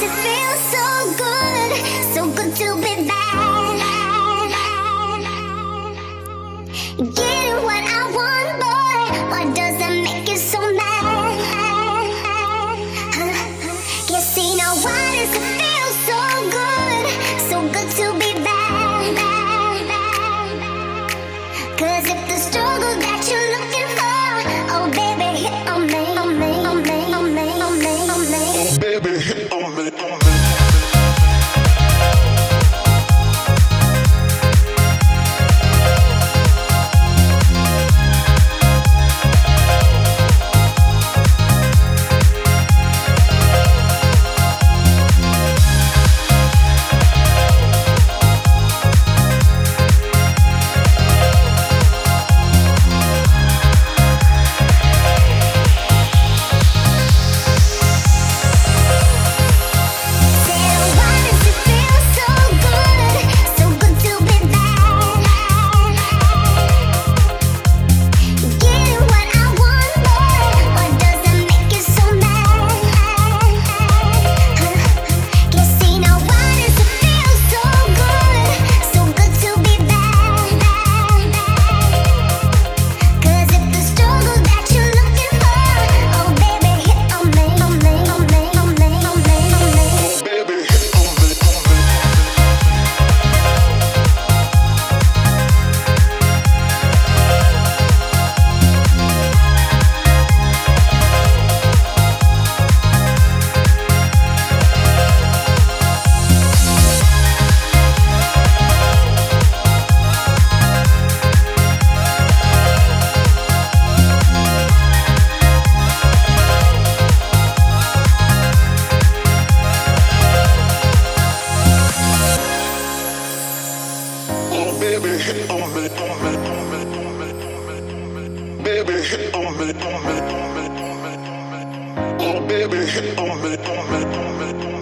to feel so hit on me, on me, on me, on me. Oh baby, hit on me, on me, on me, on me.